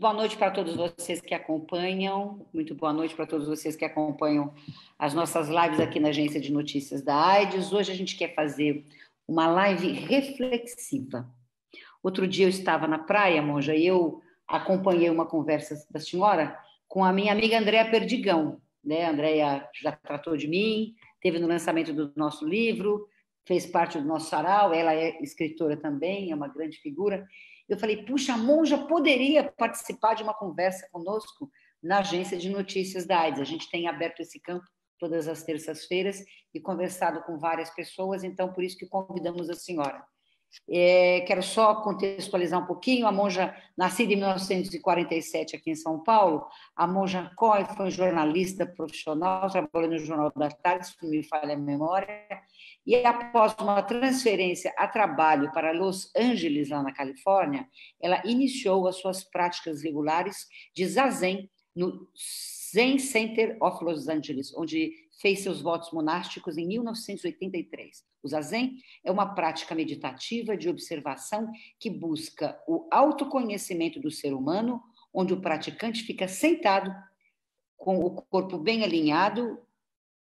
Boa noite para todos vocês que acompanham, muito boa noite para todos vocês que acompanham as nossas lives aqui na Agência de Notícias da AIDS. Hoje a gente quer fazer uma live reflexiva. Outro dia eu estava na praia, Monja, e eu acompanhei uma conversa da senhora com a minha amiga Andréa Perdigão. Né? A Andréa já tratou de mim, teve no lançamento do nosso livro, fez parte do nosso sarau, ela é escritora também, é uma grande figura. Eu falei, puxa, a Monja poderia participar de uma conversa conosco na agência de notícias da AIDS. A gente tem aberto esse campo todas as terças-feiras e conversado com várias pessoas, então por isso que convidamos a senhora. É, quero só contextualizar um pouquinho. A monja, nascida em 1947 aqui em São Paulo, a monja Coy foi jornalista profissional, trabalhou no Jornal da Tarde, se me falha a memória, e após uma transferência a trabalho para Los Angeles, lá na Califórnia, ela iniciou as suas práticas regulares de zazen no Zen Center of Los Angeles, onde fez seus votos monásticos em 1983. O zazen é uma prática meditativa de observação que busca o autoconhecimento do ser humano, onde o praticante fica sentado com o corpo bem alinhado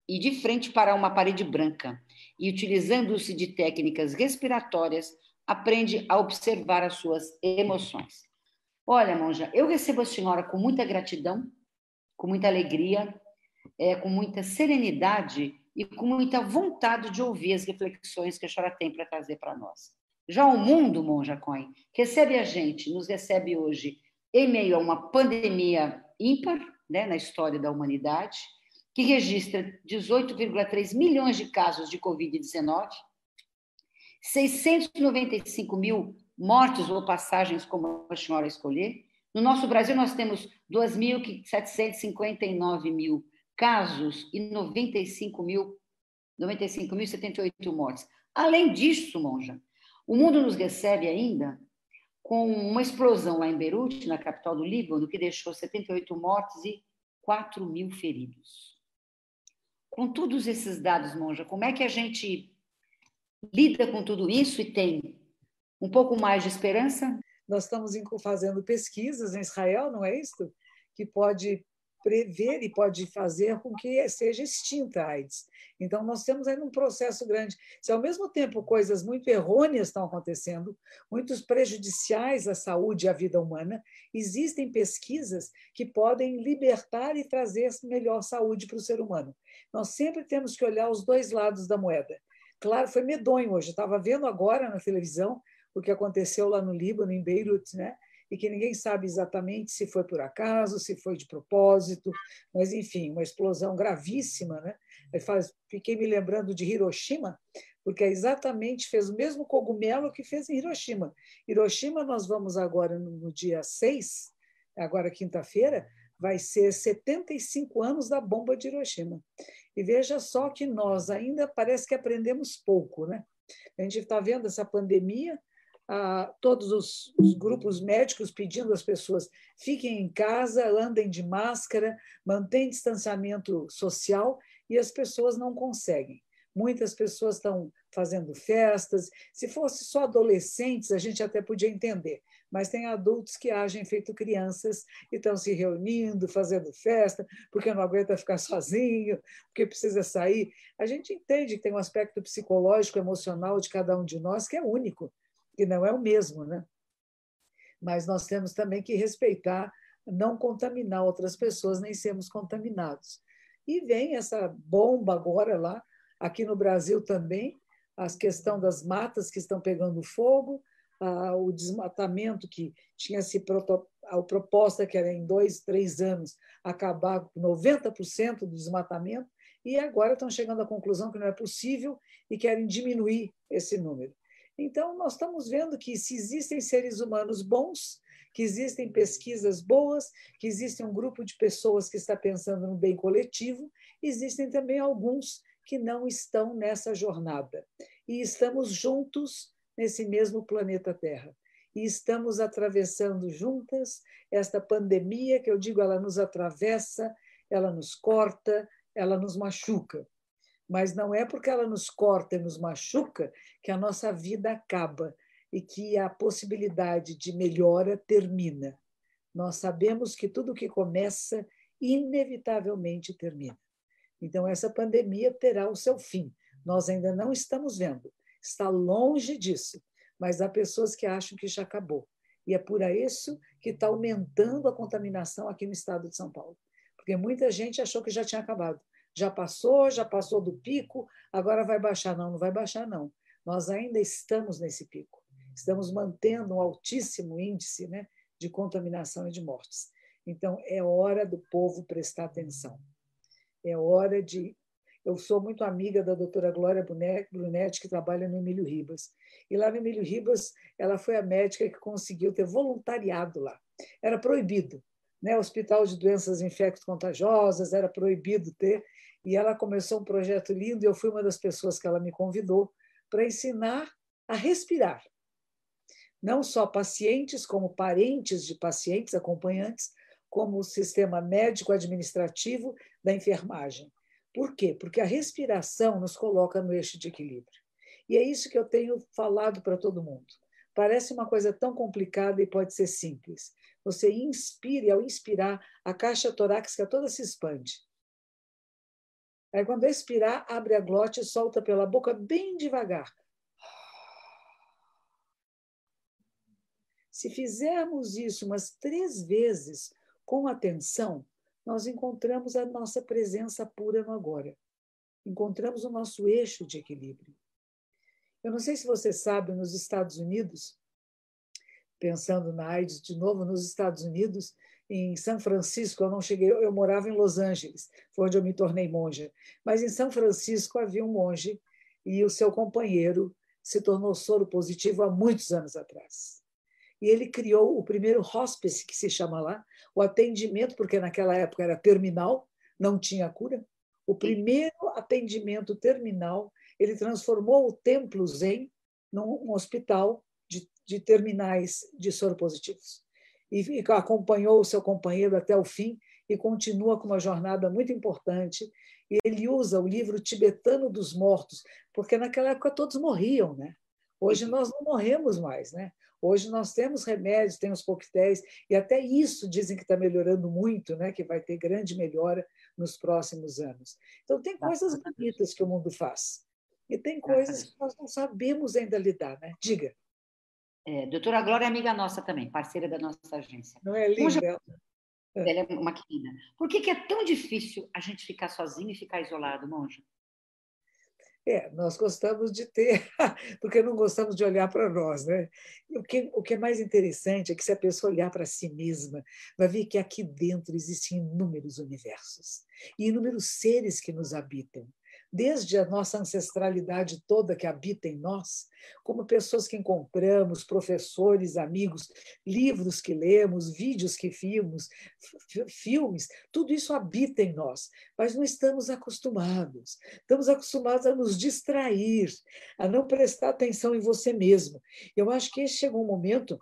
e de frente para uma parede branca, e utilizando-se de técnicas respiratórias, aprende a observar as suas emoções. Olha, monja, eu recebo a senhora com muita gratidão, com muita alegria, é, com muita serenidade e com muita vontade de ouvir as reflexões que a senhora tem para trazer para nós. Já o mundo, Monja Coin, recebe a gente, nos recebe hoje em meio a uma pandemia ímpar né, na história da humanidade, que registra 18,3 milhões de casos de Covid-19, 695 mil mortes ou passagens, como a senhora escolher. No nosso Brasil, nós temos 2.759 mil casos e 95 mil, 95.078 mortes. Além disso, monja, o mundo nos recebe ainda com uma explosão lá em Beirute, na capital do Líbano, que deixou 78 mortes e 4 mil feridos. Com todos esses dados, monja, como é que a gente lida com tudo isso e tem um pouco mais de esperança? Nós estamos fazendo pesquisas em Israel, não é isso? Que pode prever e pode fazer com que seja extinta a AIDS. Então, nós temos aí um processo grande. Se, ao mesmo tempo, coisas muito errôneas estão acontecendo, muitos prejudiciais à saúde e à vida humana, existem pesquisas que podem libertar e trazer melhor saúde para o ser humano. Nós sempre temos que olhar os dois lados da moeda. Claro, foi medonho hoje. Eu estava vendo agora na televisão o que aconteceu lá no Líbano, em Beirut, né? E que ninguém sabe exatamente se foi por acaso, se foi de propósito, mas enfim, uma explosão gravíssima, né? Faz, fiquei me lembrando de Hiroshima, porque é exatamente fez o mesmo cogumelo que fez em Hiroshima. Hiroshima nós vamos agora no, no dia 6, agora quinta-feira, vai ser 75 anos da bomba de Hiroshima. E veja só que nós ainda parece que aprendemos pouco, né? A gente está vendo essa pandemia, todos os, os, grupos médicos pedindo às pessoas fiquem em casa, andem de máscara, mantenham distanciamento social e as pessoas não conseguem. Muitas pessoas estão fazendo festas. Se fosse só adolescentes, a gente até podia entender, mas tem adultos que agem feito crianças e estão se reunindo, fazendo festa, porque não aguenta ficar sozinho, porque precisa sair. A gente entende que tem um aspecto psicológico, emocional de cada um de nós que é único que não é o mesmo, né? Mas nós temos também que respeitar, não contaminar outras pessoas, nem sermos contaminados. E vem essa bomba agora lá, aqui no Brasil também, a questão das matas que estão pegando fogo, o desmatamento que tinha se a proposta que era em dois, três anos acabar com 90% do desmatamento, e agora estão chegando à conclusão que não é possível e querem diminuir esse número. Então, nós estamos vendo que se existem seres humanos bons, que existem pesquisas boas, que existe um grupo de pessoas que está pensando no bem coletivo, existem também alguns que não estão nessa jornada. E estamos juntos nesse mesmo planeta Terra. E estamos atravessando juntas esta pandemia, que eu digo, ela nos atravessa, ela nos corta, ela nos machuca mas não é porque ela nos corta e nos machuca que a nossa vida acaba e que a possibilidade de melhora termina. Nós sabemos que tudo que começa, inevitavelmente termina. Então, essa pandemia terá o seu fim. Nós ainda não estamos vendo, está longe disso, mas há pessoas que acham que já acabou. E é por isso que está aumentando a contaminação aqui no estado de São Paulo. Porque muita gente achou que já tinha acabado. Já passou, já passou do pico, agora vai baixar. Não, não vai baixar, não. Nós ainda estamos nesse pico. Estamos mantendo um altíssimo índice né, de contaminação e de mortes. Então, é hora do povo prestar atenção. É hora de. Eu sou muito amiga da doutora Glória Brunetti, que trabalha no Emílio Ribas. E lá no Emílio Ribas, ela foi a médica que conseguiu ter voluntariado lá. Era proibido. Né? Hospital de Doenças Infecto-Contagiosas, era proibido ter. E ela começou um projeto lindo, e eu fui uma das pessoas que ela me convidou para ensinar a respirar. Não só pacientes, como parentes de pacientes, acompanhantes, como o sistema médico-administrativo da enfermagem. Por quê? Porque a respiração nos coloca no eixo de equilíbrio. E é isso que eu tenho falado para todo mundo. Parece uma coisa tão complicada e pode ser simples. Você inspira e, ao inspirar, a caixa torácica toda se expande. Aí, quando expirar, abre a glote e solta pela boca bem devagar. Se fizermos isso umas três vezes com atenção, nós encontramos a nossa presença pura no agora. Encontramos o nosso eixo de equilíbrio. Eu não sei se você sabe, nos Estados Unidos, pensando na AIDS de novo, nos Estados Unidos, em São Francisco, eu não cheguei, eu morava em Los Angeles, foi onde eu me tornei monja. Mas em São Francisco havia um monge e o seu companheiro se tornou soro positivo há muitos anos atrás. E ele criou o primeiro hospice, que se chama lá, o atendimento, porque naquela época era terminal, não tinha cura. O primeiro atendimento terminal ele transformou o Templo Zen num hospital de, terminais de soropositivos. E, e acompanhou o seu companheiro até o fim e continua com uma jornada muito importante. E ele usa o livro tibetano dos mortos, porque naquela época todos morriam, né? Hoje nós não morremos mais, né? Hoje nós temos remédios, temos coquetéis, e até isso dizem que está melhorando muito, né? que vai ter grande melhora nos próximos anos. Então, tem coisas bonitas que o mundo faz. E tem coisas que nós não sabemos ainda lidar, né? Diga. É, doutora Glória é amiga nossa também, parceira da nossa agência. Não é linda? É. Ela é uma querida. Por que, que é tão difícil a gente ficar sozinho e ficar isolado, monja? É, nós gostamos de ter, porque não gostamos de olhar para nós, né? O que, o que é mais interessante é que se a pessoa olhar para si mesma, vai ver que aqui dentro existem inúmeros universos e inúmeros seres que nos habitam desde a nossa ancestralidade toda que habita em nós, como pessoas que encontramos, professores, amigos, livros que lemos, vídeos que vimos, filmes, tudo isso habita em nós, mas não estamos acostumados. Estamos acostumados a nos distrair, a não prestar atenção em você mesmo. Eu acho que chegou um momento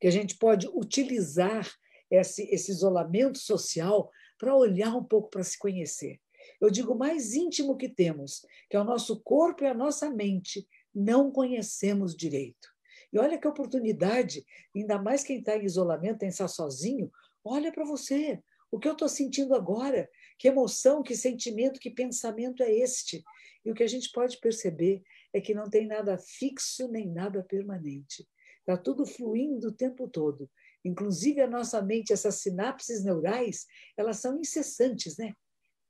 que a gente pode utilizar esse, esse isolamento social para olhar um pouco para se conhecer eu digo mais íntimo que temos, que é o nosso corpo e a nossa mente, não conhecemos direito. E olha que oportunidade, ainda mais quem está em isolamento, tem que estar sozinho, olha para você. O que eu estou sentindo agora? Que emoção, que sentimento, que pensamento é este? E o que a gente pode perceber é que não tem nada fixo nem nada permanente. Está tudo fluindo o tempo todo. Inclusive a nossa mente, essas sinapses neurais, elas são incessantes, né?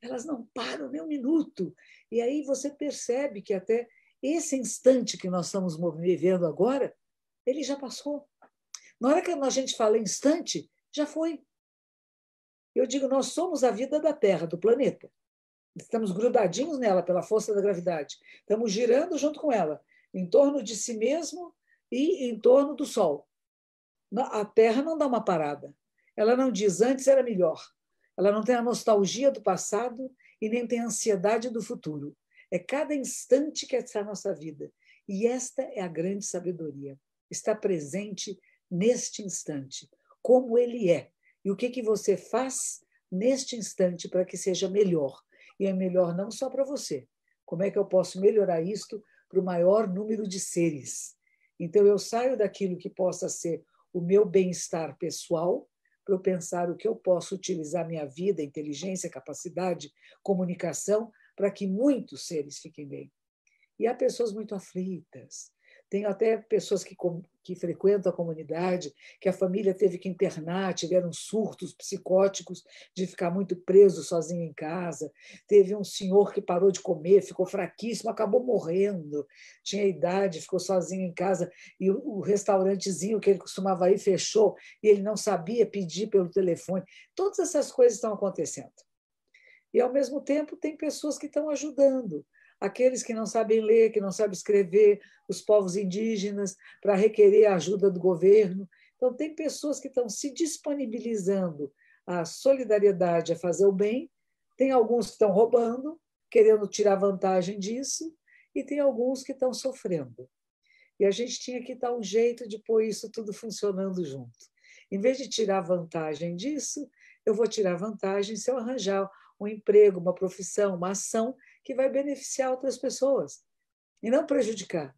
Elas não param nem um minuto. E aí você percebe que até esse instante que nós estamos vivendo agora, ele já passou. Na hora que a gente fala instante, já foi. Eu digo, nós somos a vida da Terra, do planeta. Estamos grudadinhos nela pela força da gravidade. Estamos girando junto com ela, em torno de si mesmo e em torno do Sol. A Terra não dá uma parada. Ela não diz antes era melhor. Ela não tem a nostalgia do passado e nem tem a ansiedade do futuro. É cada instante que está a nossa vida. E esta é a grande sabedoria. Está presente neste instante, como ele é. E o que, que você faz neste instante para que seja melhor? E é melhor não só para você. Como é que eu posso melhorar isto para o maior número de seres? Então, eu saio daquilo que possa ser o meu bem-estar pessoal para eu pensar o que eu posso utilizar minha vida, inteligência, capacidade, comunicação, para que muitos seres fiquem bem. E há pessoas muito aflitas, tem até pessoas que, que frequentam a comunidade, que a família teve que internar, tiveram surtos psicóticos de ficar muito preso sozinho em casa. Teve um senhor que parou de comer, ficou fraquíssimo, acabou morrendo. Tinha idade, ficou sozinho em casa e o, o restaurantezinho que ele costumava ir fechou e ele não sabia pedir pelo telefone. Todas essas coisas estão acontecendo. E, ao mesmo tempo, tem pessoas que estão ajudando aqueles que não sabem ler, que não sabem escrever, os povos indígenas, para requerer a ajuda do governo. Então, tem pessoas que estão se disponibilizando à solidariedade, a fazer o bem, tem alguns que estão roubando, querendo tirar vantagem disso, e tem alguns que estão sofrendo. E a gente tinha que dar um jeito de pôr isso tudo funcionando junto. Em vez de tirar vantagem disso, eu vou tirar vantagem se eu arranjar um emprego, uma profissão, uma ação que vai beneficiar outras pessoas e não prejudicar.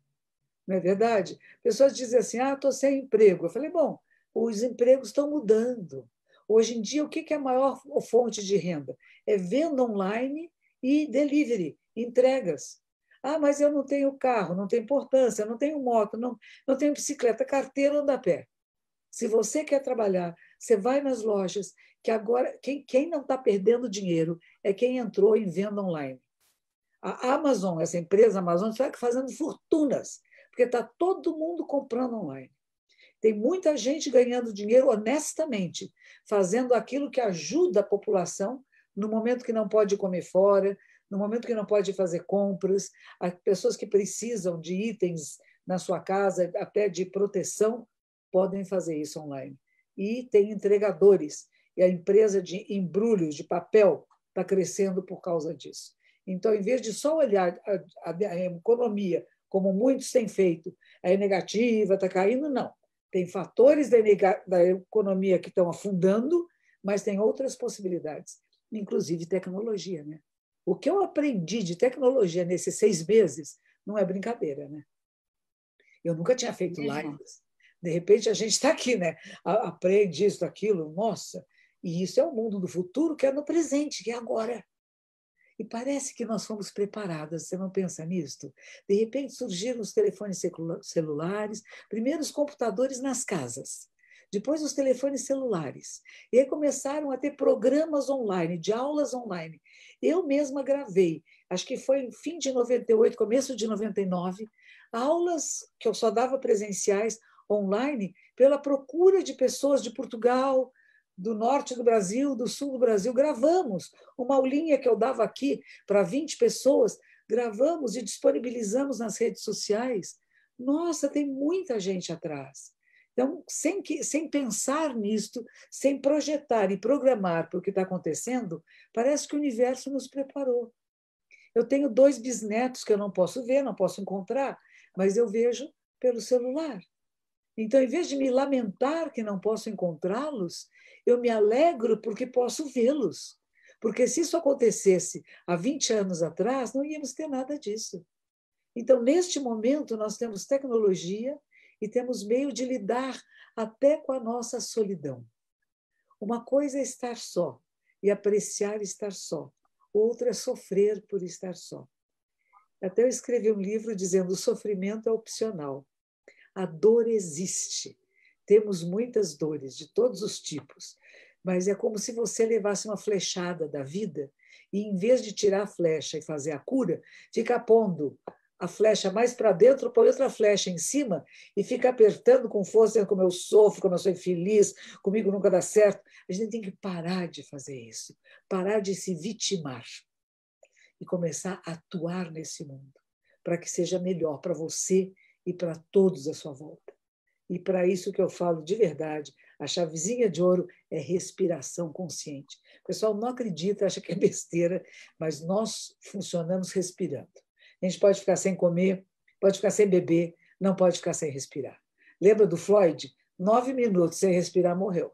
Não é verdade? Pessoas dizem assim: ah, estou sem emprego. Eu falei: bom, os empregos estão mudando. Hoje em dia, o que é a maior fonte de renda? É venda online e delivery, entregas. Ah, mas eu não tenho carro, não tem importância, não tenho moto, não, não tenho bicicleta, carteira anda a pé. Se você quer trabalhar, você vai nas lojas, que agora quem, quem não está perdendo dinheiro é quem entrou em venda online. A Amazon, essa empresa Amazon, está fazendo fortunas, porque está todo mundo comprando online. Tem muita gente ganhando dinheiro honestamente, fazendo aquilo que ajuda a população no momento que não pode comer fora, no momento que não pode fazer compras, as pessoas que precisam de itens na sua casa, até de proteção, podem fazer isso online. E tem entregadores, e a empresa de embrulhos de papel está crescendo por causa disso. Então, em vez de só olhar a, a, a economia, como muitos têm feito, é negativa, está caindo, não. Tem fatores da, da economia que estão afundando, mas tem outras possibilidades, inclusive tecnologia. Né? O que eu aprendi de tecnologia nesses seis meses não é brincadeira. Né? Eu nunca tinha feito lives. De repente, a gente está aqui, né? aprende isso, aquilo, nossa. E isso é o mundo do futuro que é no presente, que é agora. E parece que nós fomos preparadas, você não pensa nisto? De repente surgiram os telefones celulares, primeiro os computadores nas casas, depois os telefones celulares. E aí começaram a ter programas online, de aulas online. Eu mesma gravei, acho que foi fim de 98, começo de 99, aulas que eu só dava presenciais online pela procura de pessoas de Portugal, do norte do Brasil, do sul do Brasil, gravamos uma aulinha que eu dava aqui para 20 pessoas, gravamos e disponibilizamos nas redes sociais. Nossa, tem muita gente atrás. Então, sem, que, sem pensar nisto, sem projetar e programar para o que está acontecendo, parece que o universo nos preparou. Eu tenho dois bisnetos que eu não posso ver, não posso encontrar, mas eu vejo pelo celular. Então, em vez de me lamentar que não posso encontrá-los, eu me alegro porque posso vê-los. Porque se isso acontecesse há 20 anos atrás, não íamos ter nada disso. Então, neste momento, nós temos tecnologia e temos meio de lidar até com a nossa solidão. Uma coisa é estar só e apreciar estar só, outra é sofrer por estar só. Até eu escrevi um livro dizendo: o sofrimento é opcional. A dor existe. Temos muitas dores de todos os tipos, mas é como se você levasse uma flechada da vida e, em vez de tirar a flecha e fazer a cura, fica pondo a flecha mais para dentro, põe outra flecha em cima e fica apertando com força, como eu sofro, como eu sou infeliz, comigo nunca dá certo. A gente tem que parar de fazer isso, parar de se vitimar e começar a atuar nesse mundo, para que seja melhor para você e para todos à sua volta. E para isso que eu falo de verdade, a chavezinha de ouro é respiração consciente. O pessoal não acredita, acha que é besteira, mas nós funcionamos respirando. A gente pode ficar sem comer, pode ficar sem beber, não pode ficar sem respirar. Lembra do Floyd? Nove minutos sem respirar, morreu.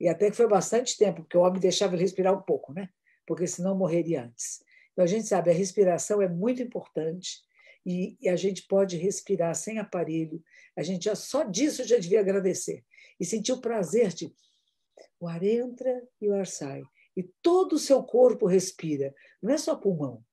E até que foi bastante tempo, porque o homem deixava ele respirar um pouco, né? Porque senão morreria antes. Então a gente sabe, a respiração é muito importante e, e a gente pode respirar sem aparelho. A gente já só disso já devia agradecer e sentir o prazer de O ar entra e o ar sai. E todo o seu corpo respira. Não é só pulmão.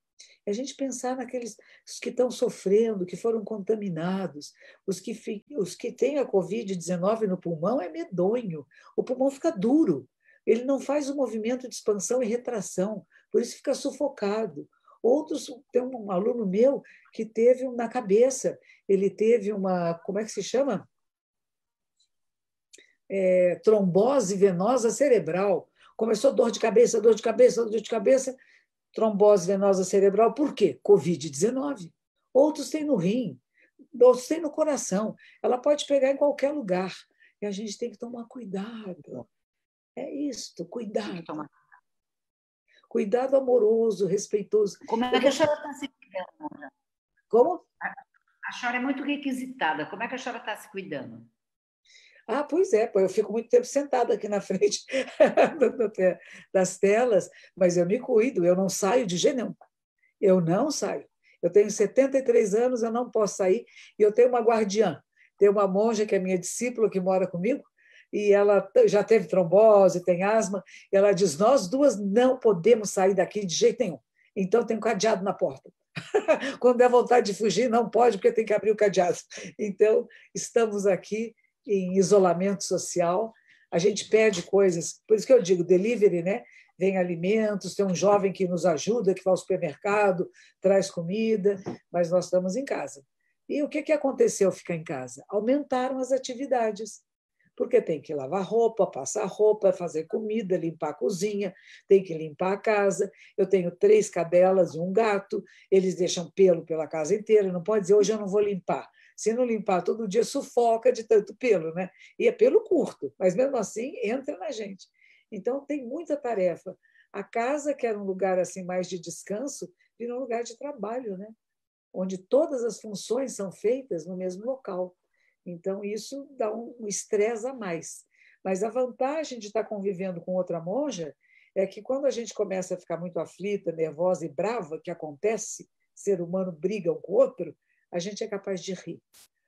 É a gente pensar naqueles que estão sofrendo, que foram contaminados, os que, os que têm a Covid-19 no pulmão, é medonho. O pulmão fica duro. Ele não faz o movimento de expansão e retração, por isso fica sufocado. Outros, tem um aluno meu que teve na cabeça, ele teve uma, como é que se chama? É, trombose venosa cerebral. Começou dor de cabeça, dor de cabeça, dor de cabeça, trombose venosa cerebral. Por quê? Covid-19. Outros têm no rim, outros têm no coração. Ela pode pegar em qualquer lugar. E a gente tem que tomar cuidado. É isto, cuidado. Cuidado amoroso, respeitoso. Como é que a senhora está se cuidando? Como? A senhora é muito requisitada. Como é que a senhora está se cuidando? Ah, pois é, eu fico muito tempo sentada aqui na frente das telas, mas eu me cuido, eu não saio de jeito nenhum. Eu não saio. Eu tenho 73 anos, eu não posso sair, e eu tenho uma guardiã. Tem uma monja que é minha discípula, que mora comigo, e ela já teve trombose, tem asma, e ela diz: Nós duas não podemos sair daqui de jeito nenhum. Então tem um cadeado na porta. Quando der vontade de fugir, não pode, porque tem que abrir o cadeado. Então, estamos aqui em isolamento social, a gente pede coisas, por isso que eu digo delivery, né? Vem alimentos, tem um jovem que nos ajuda, que vai ao supermercado, traz comida, mas nós estamos em casa. E o que, que aconteceu ficar em casa? Aumentaram as atividades porque tem que lavar roupa, passar roupa, fazer comida, limpar a cozinha, tem que limpar a casa. Eu tenho três cadelas e um gato, eles deixam pelo pela casa inteira, não pode dizer hoje eu não vou limpar. Se não limpar todo dia, sufoca de tanto pelo, né? E é pelo curto, mas mesmo assim entra na gente. Então tem muita tarefa. A casa, que era um lugar assim mais de descanso, vira um lugar de trabalho, né? Onde todas as funções são feitas no mesmo local. Então, isso dá um estresse a mais. Mas a vantagem de estar convivendo com outra monja é que quando a gente começa a ficar muito aflita, nervosa e brava, que acontece, ser humano briga um com o outro, a gente é capaz de rir.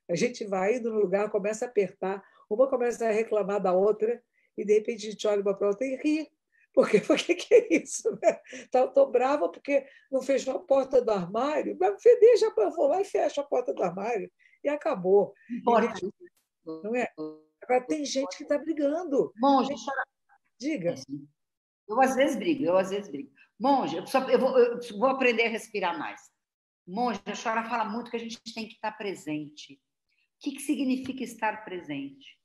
A gente vai indo no lugar, começa a apertar, uma começa a reclamar da outra, e de repente a gente olha uma para outra e ri. Por quê? Por que, é isso? Né? brava porque não fechou a porta do armário. Mas deixa, eu vou lá e fecha a porta do armário e acabou. Importa. Não é? Agora, tem gente que está brigando. Monge, diga. Eu às vezes brigo, eu às vezes brigo. Monge, eu, só, eu, vou, eu vou aprender a respirar mais. Monge, a senhora fala muito que a gente tem que estar presente. O que, que significa estar presente?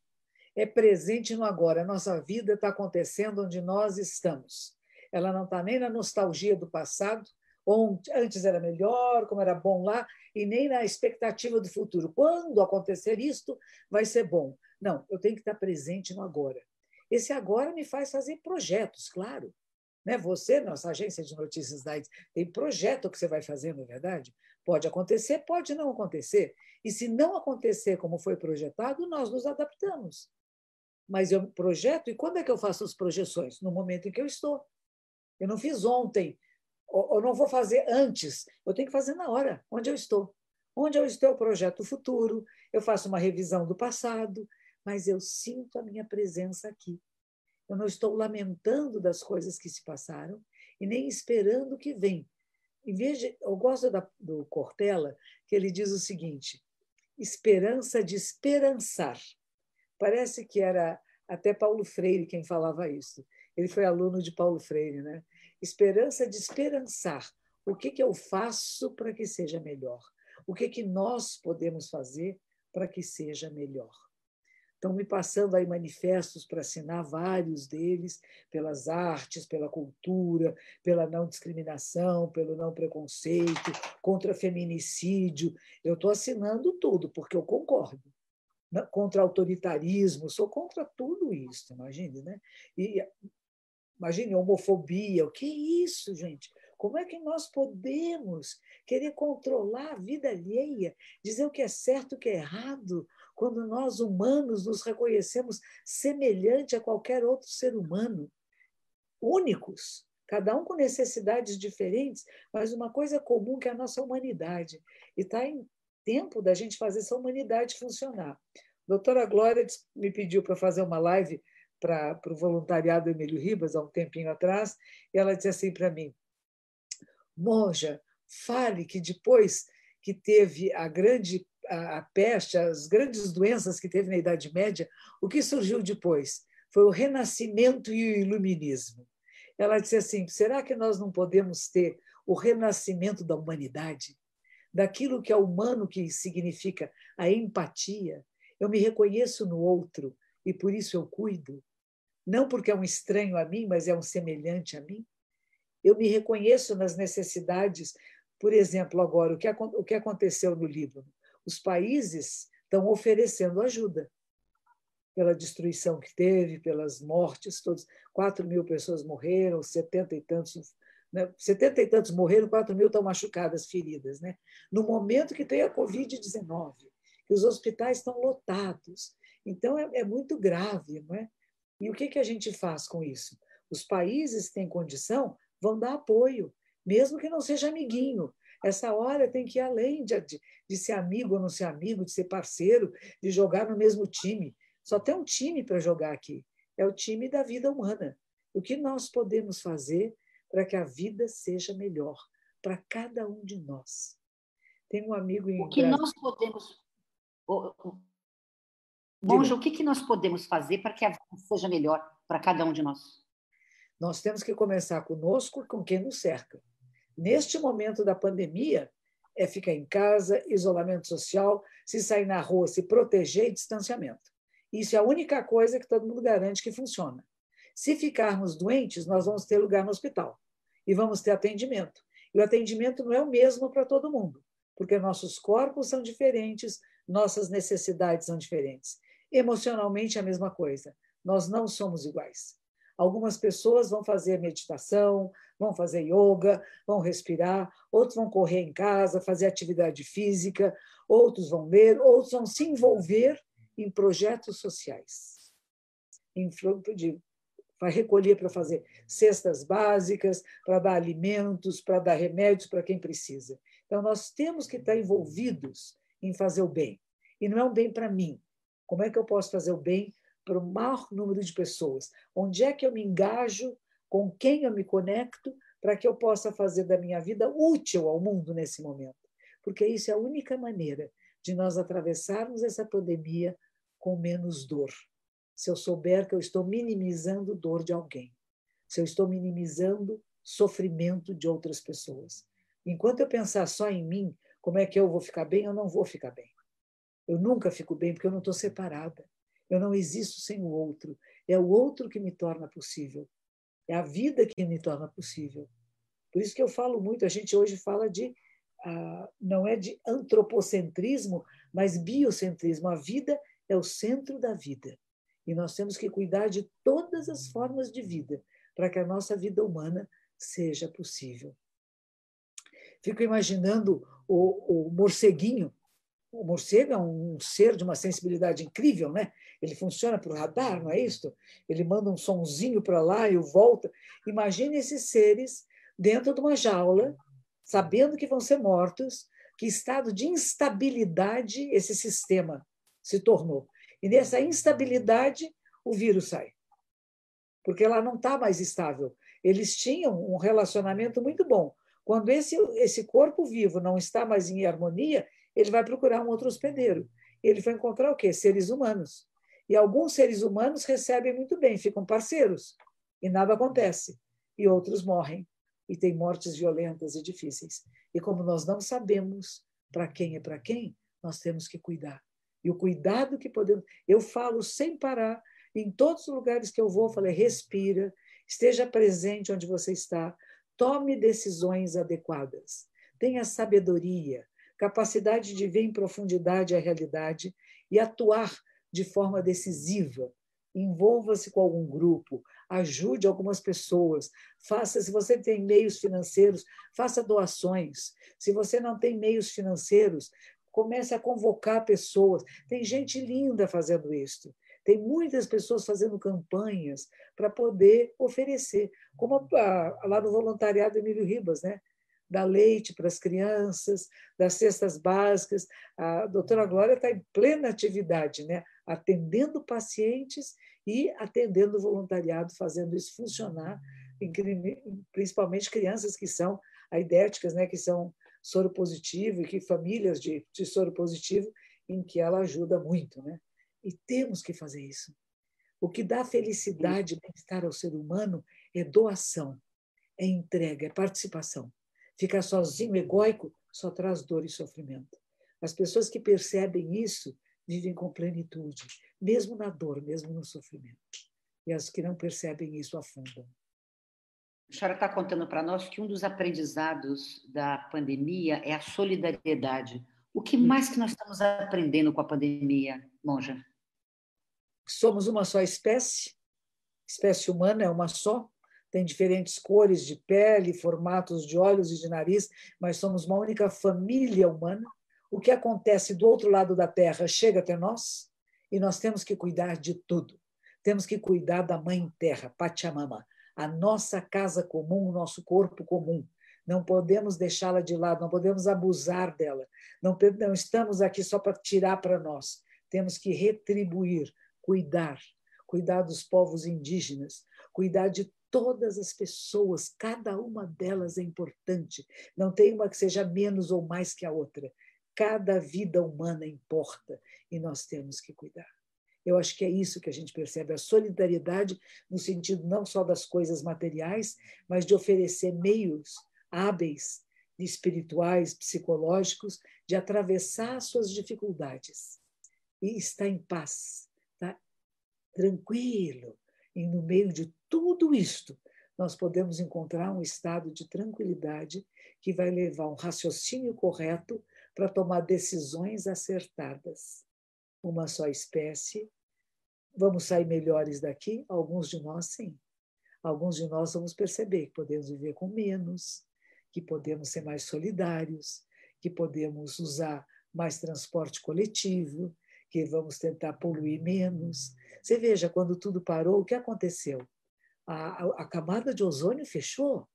É presente no agora. A nossa vida está acontecendo onde nós estamos. Ela não está nem na nostalgia do passado, onde antes era melhor, como era bom lá, e nem na expectativa do futuro. Quando acontecer isto, vai ser bom. Não, eu tenho que estar presente no agora. Esse agora me faz fazer projetos, claro. Né? Você, nossa agência de notícias da AIDS, tem projeto que você vai fazer, não é verdade? Pode acontecer, pode não acontecer. E se não acontecer como foi projetado, nós nos adaptamos. Mas eu projeto, e quando é que eu faço as projeções? No momento em que eu estou. Eu não fiz ontem, ou, não vou fazer antes, eu tenho que fazer na hora, onde eu estou. Onde eu estou, eu projeto o futuro, eu faço uma revisão do passado, mas eu sinto a minha presença aqui. Eu não estou lamentando das coisas que se passaram e nem esperando o que vem. Em vez de, eu gosto da, do Cortella, que ele diz o seguinte: esperança de esperançar. Parece que era até Paulo Freire quem falava isso. Ele foi aluno de Paulo Freire, né? Esperança de esperançar. O que, que eu faço para que seja melhor? O que, que nós podemos fazer para que seja melhor? Estão me passando aí manifestos para assinar vários deles, pelas artes, pela cultura, pela não discriminação, pelo não preconceito, contra feminicídio. Eu estou assinando tudo, porque eu concordo. Contra autoritarismo, sou contra tudo isso, imagine, né? E Imagine homofobia. O que é isso, gente? Como é que nós podemos querer controlar a vida alheia, dizer o que é certo o que é errado, quando nós humanos nos reconhecemos semelhante a qualquer outro ser humano? Únicos, cada um com necessidades diferentes, mas uma coisa comum que é a nossa humanidade. E está em tempo da gente fazer essa humanidade funcionar. A doutora Glória me pediu para fazer uma live para o voluntariado Emílio Ribas, há um tempinho atrás, e ela disse assim para mim: Monja, fale que depois que teve a grande a, a peste, as grandes doenças que teve na Idade Média, o que surgiu depois? Foi o Renascimento e o Iluminismo. Ela disse assim: será que nós não podemos ter o renascimento da humanidade? Daquilo que é humano, que significa a empatia. Eu me reconheço no outro e por isso eu cuido. Não porque é um estranho a mim, mas é um semelhante a mim. Eu me reconheço nas necessidades. Por exemplo, agora, o que, o que aconteceu no Líbano? Os países estão oferecendo ajuda pela destruição que teve, pelas mortes, todos 4 mil pessoas morreram, 70 e tantos, né? 70 e tantos morreram, 4 mil estão machucadas, feridas. Né? No momento que tem a Covid-19, que os hospitais estão lotados. Então, é, é muito grave. Não é? E o que, que a gente faz com isso? Os países que têm condição vão dar apoio, mesmo que não seja amiguinho. Essa hora tem que ir além de, de, de ser amigo ou não ser amigo, de ser parceiro, de jogar no mesmo time. Só tem um time para jogar aqui. É o time da vida humana. O que nós podemos fazer para que a vida seja melhor para cada um de nós? Tem um amigo em O que Brasil... nós podemos Monja, o que, que nós podemos fazer para que a vida seja melhor para cada um de nós? Nós temos que começar conosco e com quem nos cerca. Neste momento da pandemia, é ficar em casa, isolamento social, se sair na rua, se proteger e distanciamento. Isso é a única coisa que todo mundo garante que funciona. Se ficarmos doentes, nós vamos ter lugar no hospital e vamos ter atendimento. E o atendimento não é o mesmo para todo mundo, porque nossos corpos são diferentes, nossas necessidades são diferentes. Emocionalmente, é a mesma coisa. Nós não somos iguais. Algumas pessoas vão fazer meditação, vão fazer yoga, vão respirar, outros vão correr em casa, fazer atividade física, outros vão ler, outros vão se envolver em projetos sociais. Em, de, vai recolher para fazer cestas básicas, para dar alimentos, para dar remédios para quem precisa. Então, nós temos que estar envolvidos em fazer o bem. E não é um bem para mim. Como é que eu posso fazer o bem para o maior número de pessoas? Onde é que eu me engajo? Com quem eu me conecto? Para que eu possa fazer da minha vida útil ao mundo nesse momento. Porque isso é a única maneira de nós atravessarmos essa pandemia com menos dor. Se eu souber que eu estou minimizando dor de alguém, se eu estou minimizando sofrimento de outras pessoas. Enquanto eu pensar só em mim, como é que eu vou ficar bem, eu não vou ficar bem. Eu nunca fico bem porque eu não estou separada. Eu não existo sem o outro. É o outro que me torna possível. É a vida que me torna possível. Por isso que eu falo muito, a gente hoje fala de, ah, não é de antropocentrismo, mas biocentrismo. A vida é o centro da vida. E nós temos que cuidar de todas as formas de vida para que a nossa vida humana seja possível. Fico imaginando o, o morceguinho. O morcego é um ser de uma sensibilidade incrível, né? Ele funciona o radar, não é isso? Ele manda um sonzinho para lá e volta. Imagine esses seres dentro de uma jaula, sabendo que vão ser mortos, que estado de instabilidade esse sistema se tornou. E nessa instabilidade, o vírus sai. Porque ela não está mais estável. Eles tinham um relacionamento muito bom. Quando esse, esse corpo vivo não está mais em harmonia, ele vai procurar um outro hospedeiro. Ele vai encontrar o quê? Seres humanos. E alguns seres humanos recebem muito bem, ficam parceiros, e nada acontece. E outros morrem, e têm mortes violentas e difíceis. E como nós não sabemos para quem é para quem, nós temos que cuidar e o cuidado que podemos. Eu falo sem parar, em todos os lugares que eu vou, eu falei: respira, esteja presente onde você está, tome decisões adequadas, tenha sabedoria, capacidade de ver em profundidade a realidade e atuar de forma decisiva. Envolva-se com algum grupo, ajude algumas pessoas, faça, se você tem meios financeiros, faça doações. Se você não tem meios financeiros, comece a convocar pessoas. Tem gente linda fazendo isso. Tem muitas pessoas fazendo campanhas para poder oferecer, como a, lá no voluntariado Emílio Ribas, né? Dá leite para as crianças, das cestas básicas. A doutora Glória está em plena atividade, né? atendendo pacientes e atendendo voluntariado, fazendo isso funcionar, principalmente crianças que são aidéticas, né, que são soro positivo e que famílias de, de soro positivo em que ela ajuda muito, né? E temos que fazer isso. O que dá felicidade e bem-estar ao ser humano é doação, é entrega, é participação. Ficar sozinho, egóico, só traz dor e sofrimento. As pessoas que percebem isso vivem com plenitude, mesmo na dor, mesmo no sofrimento. E as que não percebem isso afundam. A senhora está contando para nós que um dos aprendizados da pandemia é a solidariedade. O que mais que nós estamos aprendendo com a pandemia, Monja? Somos uma só espécie, espécie humana é uma só, tem diferentes cores de pele, formatos de olhos e de nariz, mas somos uma única família humana. O que acontece do outro lado da Terra chega até nós e nós temos que cuidar de tudo. Temos que cuidar da Mãe Terra, Pachamama, a nossa casa comum, o nosso corpo comum. Não podemos deixá-la de lado, não podemos abusar dela. Não, não estamos aqui só para tirar para nós. Temos que retribuir, cuidar, cuidar dos povos indígenas, cuidar de todas as pessoas, cada uma delas é importante. Não tem uma que seja menos ou mais que a outra. Cada vida humana importa e nós temos que cuidar. Eu acho que é isso que a gente percebe, a solidariedade no sentido não só das coisas materiais, mas de oferecer meios hábeis, espirituais, psicológicos, de atravessar suas dificuldades e estar em paz, tá? tranquilo, e no meio de tudo isto, nós podemos encontrar um estado de tranquilidade que vai levar um raciocínio correto para tomar decisões acertadas. Uma só espécie. Vamos sair melhores daqui? Alguns de nós, sim. Alguns de nós vamos perceber que podemos viver com menos, que podemos ser mais solidários, que podemos usar mais transporte coletivo, que vamos tentar poluir menos. Você veja, quando tudo parou, o que aconteceu? A, a, a camada de ozônio fechou.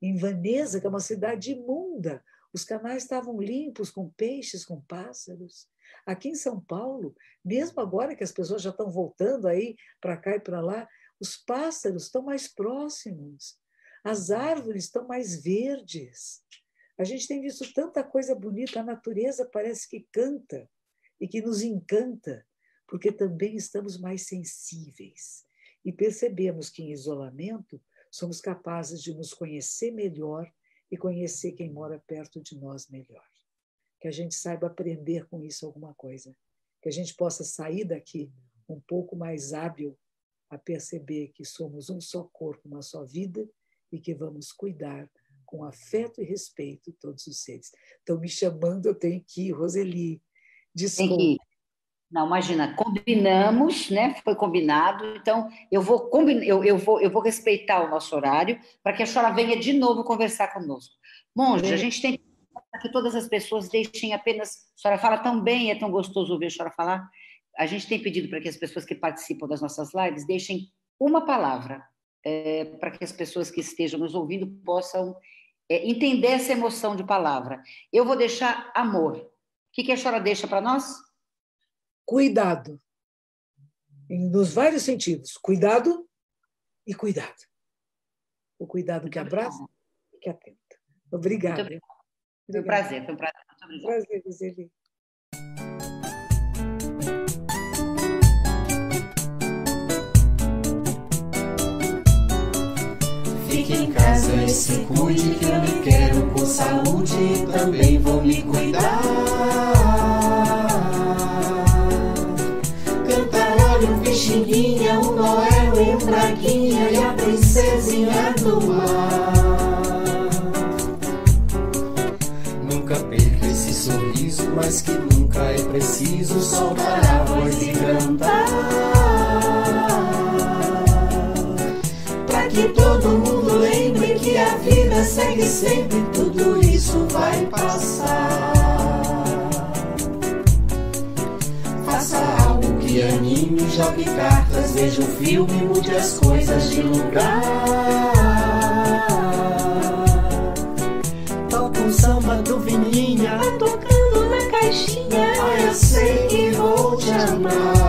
Em Veneza, que é uma cidade imunda, os canais estavam limpos com peixes, com pássaros. Aqui em São Paulo, mesmo agora que as pessoas já estão voltando aí para cá e para lá, os pássaros estão mais próximos, as árvores estão mais verdes. A gente tem visto tanta coisa bonita, a natureza parece que canta e que nos encanta, porque também estamos mais sensíveis e percebemos que em isolamento somos capazes de nos conhecer melhor e conhecer quem mora perto de nós melhor. Que a gente saiba aprender com isso alguma coisa, que a gente possa sair daqui um pouco mais hábil a perceber que somos um só corpo, uma só vida e que vamos cuidar com afeto e respeito todos os seres. Estão me chamando, eu tenho que ir, Roseli. Desculpa. Tem que... Não, imagina, combinamos, né? Foi combinado, então eu vou, combin... eu, eu vou, eu vou respeitar o nosso horário para que a senhora venha de novo conversar conosco. Monge, a gente tem que todas as pessoas deixem apenas. A senhora fala tão bem, é tão gostoso ouvir a senhora falar. A gente tem pedido para que as pessoas que participam das nossas lives deixem uma palavra é, para que as pessoas que estejam nos ouvindo possam é, entender essa emoção de palavra. Eu vou deixar amor. O que, que a senhora deixa para nós? Cuidado. Nos vários sentidos. Cuidado e cuidado. O cuidado que abraça e que atenta. Obrigada. Foi um prazer, foi um prazer. Muito obrigada. Prazer, Gisele. Fique em casa e se cuide que eu me quero com saúde e também vou me cuidar. Princesinha do mar. Nunca perca esse sorriso, mas que nunca é preciso soltar a voz e cantar. Pra que todo mundo lembre que a vida segue sempre, tudo isso vai passar. Se anime, jogue cartas, veja um filme, mude as coisas de lugar. tonight.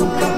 Nunca